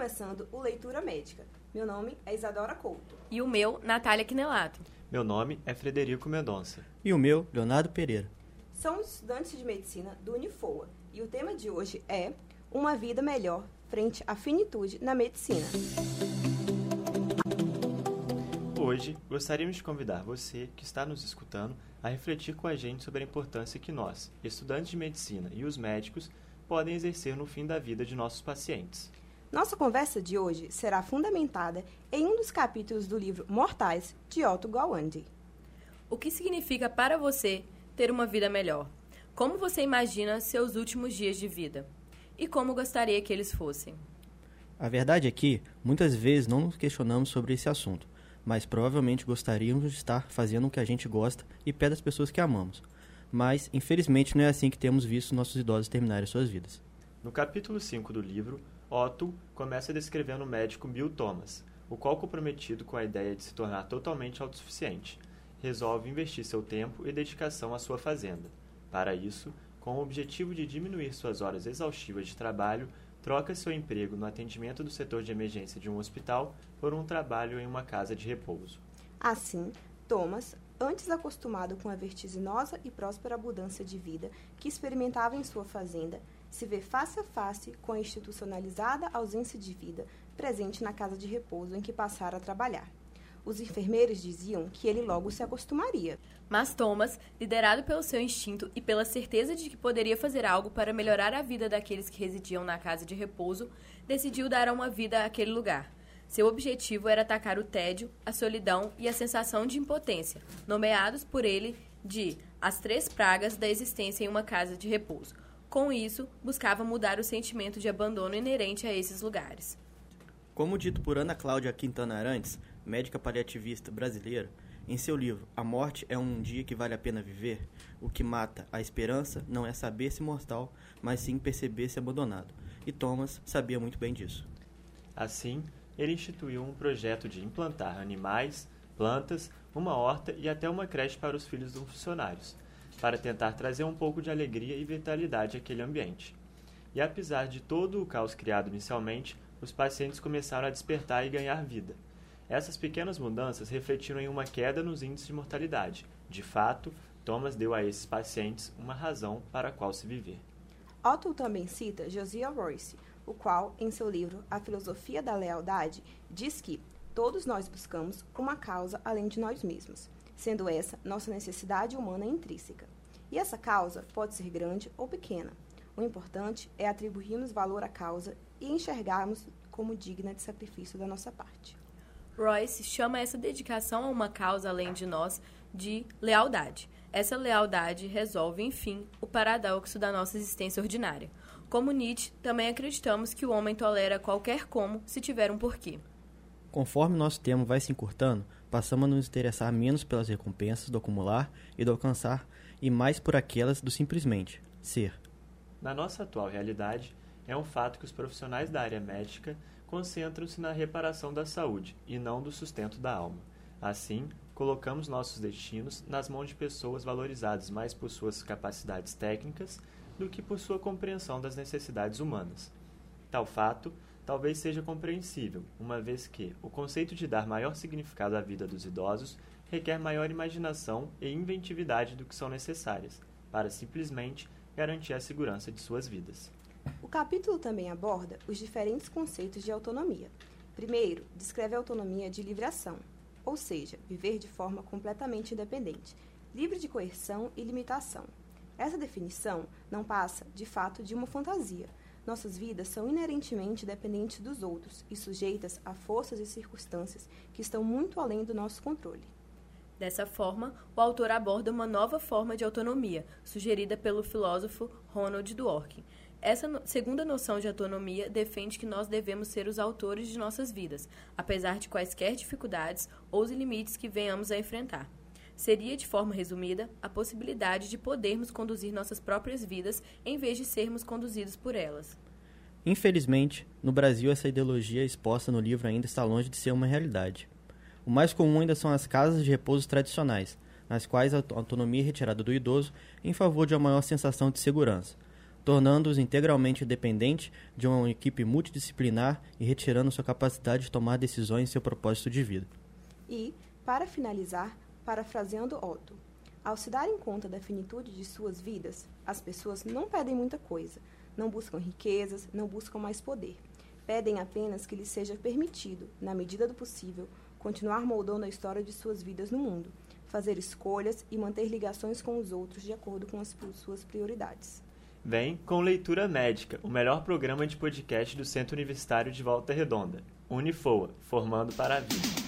começando o Leitura Médica. Meu nome é Isadora Couto. E o meu, Natália Quinelato. Meu nome é Frederico Mendonça. E o meu, Leonardo Pereira. Somos estudantes de medicina do Unifoa e o tema de hoje é Uma Vida Melhor frente à finitude na medicina. Hoje, gostaríamos de convidar você que está nos escutando a refletir com a gente sobre a importância que nós, estudantes de medicina e os médicos, podem exercer no fim da vida de nossos pacientes. Nossa conversa de hoje será fundamentada em um dos capítulos do livro Mortais, de Otto Gawande. O que significa para você ter uma vida melhor? Como você imagina seus últimos dias de vida? E como gostaria que eles fossem? A verdade é que, muitas vezes, não nos questionamos sobre esse assunto, mas provavelmente gostaríamos de estar fazendo o que a gente gosta e pé das pessoas que amamos. Mas, infelizmente, não é assim que temos visto nossos idosos terminarem suas vidas. No capítulo 5 do livro, Otto começa descrevendo o médico Bill Thomas, o qual, comprometido com a ideia de se tornar totalmente autossuficiente, resolve investir seu tempo e dedicação à sua fazenda. Para isso, com o objetivo de diminuir suas horas exaustivas de trabalho, troca seu emprego no atendimento do setor de emergência de um hospital por um trabalho em uma casa de repouso. Assim, Thomas, antes acostumado com a vertiginosa e próspera abundância de vida que experimentava em sua fazenda, se vê face a face com a institucionalizada ausência de vida presente na casa de repouso em que passara a trabalhar. Os enfermeiros diziam que ele logo se acostumaria. Mas Thomas, liderado pelo seu instinto e pela certeza de que poderia fazer algo para melhorar a vida daqueles que residiam na casa de repouso, decidiu dar uma vida àquele lugar. Seu objetivo era atacar o tédio, a solidão e a sensação de impotência, nomeados por ele de as três pragas da existência em uma casa de repouso. Com isso, buscava mudar o sentimento de abandono inerente a esses lugares. Como dito por Ana Cláudia Quintana Arantes, médica paliativista brasileira, em seu livro A Morte é um dia que vale a pena viver, o que mata a esperança não é saber-se mortal, mas sim perceber-se abandonado. E Thomas sabia muito bem disso. Assim, ele instituiu um projeto de implantar animais, plantas, uma horta e até uma creche para os filhos dos funcionários, para tentar trazer um pouco de alegria e vitalidade àquele ambiente. E apesar de todo o caos criado inicialmente, os pacientes começaram a despertar e ganhar vida. Essas pequenas mudanças refletiram em uma queda nos índices de mortalidade. De fato, Thomas deu a esses pacientes uma razão para a qual se viver. Otto também cita Josiah Royce, o qual, em seu livro A Filosofia da Lealdade, diz que todos nós buscamos uma causa além de nós mesmos, sendo essa nossa necessidade humana intrínseca. E essa causa pode ser grande ou pequena. O importante é atribuirmos valor à causa e enxergarmos como digna de sacrifício da nossa parte. Royce chama essa dedicação a uma causa além de nós de lealdade. Essa lealdade resolve, enfim, o paradoxo da nossa existência ordinária. Como Nietzsche, também acreditamos que o homem tolera qualquer como se tiver um porquê. Conforme nosso tempo vai se encurtando, passamos a nos interessar menos pelas recompensas do acumular e do alcançar e mais por aquelas do simplesmente ser. Na nossa atual realidade, é um fato que os profissionais da área médica concentram-se na reparação da saúde e não do sustento da alma. Assim, colocamos nossos destinos nas mãos de pessoas valorizadas mais por suas capacidades técnicas do que por sua compreensão das necessidades humanas. Tal fato talvez seja compreensível, uma vez que o conceito de dar maior significado à vida dos idosos requer maior imaginação e inventividade do que são necessárias para simplesmente garantir a segurança de suas vidas. O capítulo também aborda os diferentes conceitos de autonomia. Primeiro, descreve a autonomia de livre ação, ou seja, viver de forma completamente independente, livre de coerção e limitação. Essa definição não passa, de fato, de uma fantasia. Nossas vidas são inerentemente dependentes dos outros e sujeitas a forças e circunstâncias que estão muito além do nosso controle. Dessa forma, o autor aborda uma nova forma de autonomia, sugerida pelo filósofo Ronald Dworkin, essa segunda noção de autonomia defende que nós devemos ser os autores de nossas vidas, apesar de quaisquer dificuldades ou limites que venhamos a enfrentar. Seria, de forma resumida, a possibilidade de podermos conduzir nossas próprias vidas em vez de sermos conduzidos por elas. Infelizmente, no Brasil essa ideologia exposta no livro ainda está longe de ser uma realidade. O mais comum ainda são as casas de repouso tradicionais, nas quais a autonomia é retirada do idoso em favor de uma maior sensação de segurança tornando-os integralmente dependentes de uma equipe multidisciplinar e retirando sua capacidade de tomar decisões em seu propósito de vida. E, para finalizar, parafraseando Otto, ao se darem conta da finitude de suas vidas, as pessoas não pedem muita coisa, não buscam riquezas, não buscam mais poder. Pedem apenas que lhes seja permitido, na medida do possível, continuar moldando a história de suas vidas no mundo, fazer escolhas e manter ligações com os outros de acordo com as suas prioridades. Vem com Leitura Médica, o melhor programa de podcast do Centro Universitário de Volta Redonda. Unifoa, formando para a vida.